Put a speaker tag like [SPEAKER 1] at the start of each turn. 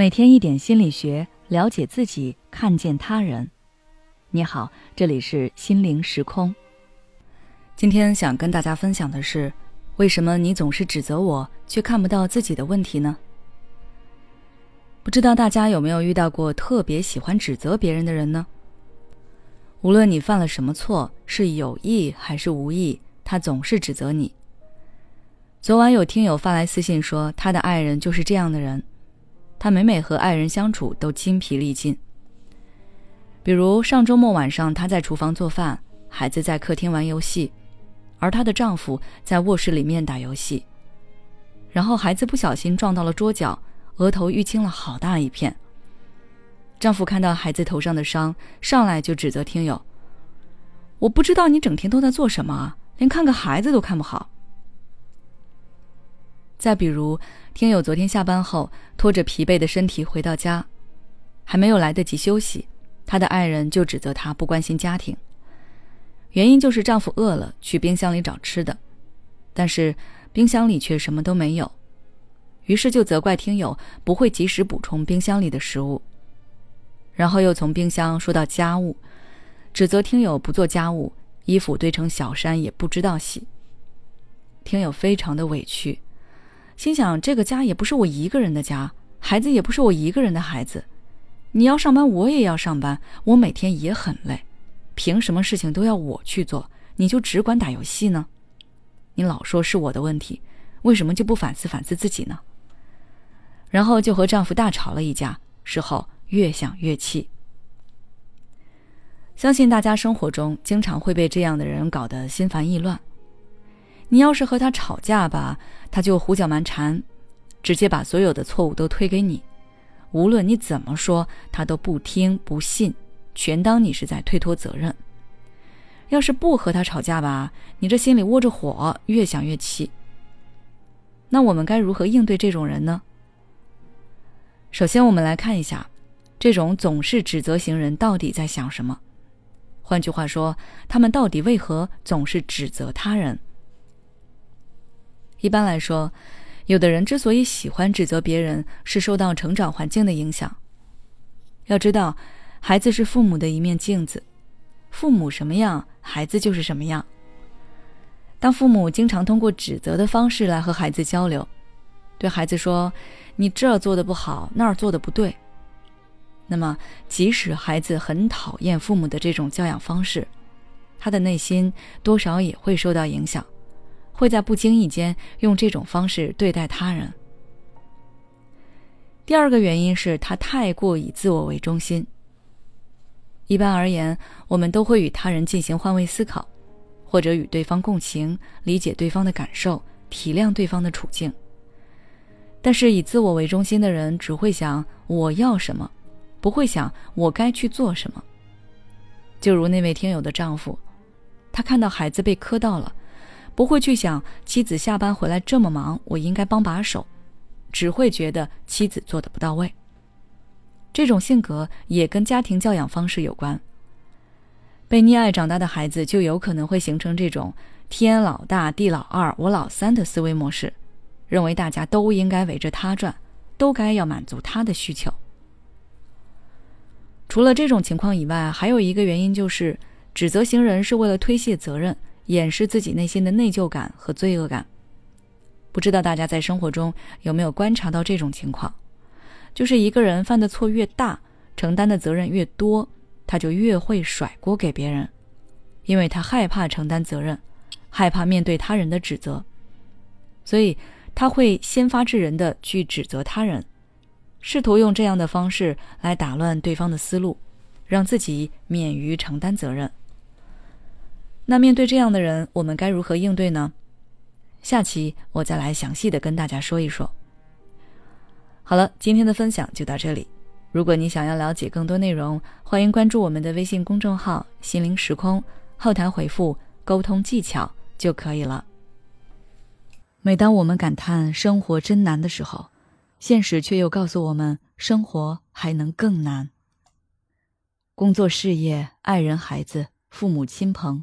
[SPEAKER 1] 每天一点心理学，了解自己，看见他人。你好，这里是心灵时空。今天想跟大家分享的是，为什么你总是指责我，却看不到自己的问题呢？不知道大家有没有遇到过特别喜欢指责别人的人呢？无论你犯了什么错，是有意还是无意，他总是指责你。昨晚有听友发来私信说，他的爱人就是这样的人。他每每和爱人相处都精疲力尽。比如上周末晚上，她在厨房做饭，孩子在客厅玩游戏，而她的丈夫在卧室里面打游戏。然后孩子不小心撞到了桌角，额头淤青了好大一片。丈夫看到孩子头上的伤，上来就指责听友：“我不知道你整天都在做什么，连看个孩子都看不好。”再比如，听友昨天下班后拖着疲惫的身体回到家，还没有来得及休息，他的爱人就指责他不关心家庭。原因就是丈夫饿了，去冰箱里找吃的，但是冰箱里却什么都没有，于是就责怪听友不会及时补充冰箱里的食物。然后又从冰箱说到家务，指责听友不做家务，衣服堆成小山也不知道洗。听友非常的委屈。心想：这个家也不是我一个人的家，孩子也不是我一个人的孩子。你要上班，我也要上班，我每天也很累，凭什么事情都要我去做？你就只管打游戏呢？你老说是我的问题，为什么就不反思反思自己呢？然后就和丈夫大吵了一架，事后越想越气。相信大家生活中经常会被这样的人搞得心烦意乱。你要是和他吵架吧，他就胡搅蛮缠，直接把所有的错误都推给你。无论你怎么说，他都不听不信，全当你是在推脱责任。要是不和他吵架吧，你这心里窝着火，越想越气。那我们该如何应对这种人呢？首先，我们来看一下，这种总是指责型人到底在想什么。换句话说，他们到底为何总是指责他人？一般来说，有的人之所以喜欢指责别人，是受到成长环境的影响。要知道，孩子是父母的一面镜子，父母什么样，孩子就是什么样。当父母经常通过指责的方式来和孩子交流，对孩子说：“你这做的不好，那儿做的不对。”那么，即使孩子很讨厌父母的这种教养方式，他的内心多少也会受到影响。会在不经意间用这种方式对待他人。第二个原因是他太过以自我为中心。一般而言，我们都会与他人进行换位思考，或者与对方共情，理解对方的感受，体谅对方的处境。但是以自我为中心的人只会想我要什么，不会想我该去做什么。就如那位听友的丈夫，他看到孩子被磕到了。不会去想妻子下班回来这么忙，我应该帮把手，只会觉得妻子做的不到位。这种性格也跟家庭教养方式有关。被溺爱长大的孩子就有可能会形成这种天老大地老二我老三的思维模式，认为大家都应该围着他转，都该要满足他的需求。除了这种情况以外，还有一个原因就是指责型人是为了推卸责任。掩饰自己内心的内疚感和罪恶感。不知道大家在生活中有没有观察到这种情况？就是一个人犯的错越大，承担的责任越多，他就越会甩锅给别人，因为他害怕承担责任，害怕面对他人的指责，所以他会先发制人的去指责他人，试图用这样的方式来打乱对方的思路，让自己免于承担责任。那面对这样的人，我们该如何应对呢？下期我再来详细的跟大家说一说。好了，今天的分享就到这里。如果你想要了解更多内容，欢迎关注我们的微信公众号“心灵时空”，后台回复“沟通技巧”就可以了。每当我们感叹生活真难的时候，现实却又告诉我们，生活还能更难。工作、事业、爱人、孩子、父母亲朋。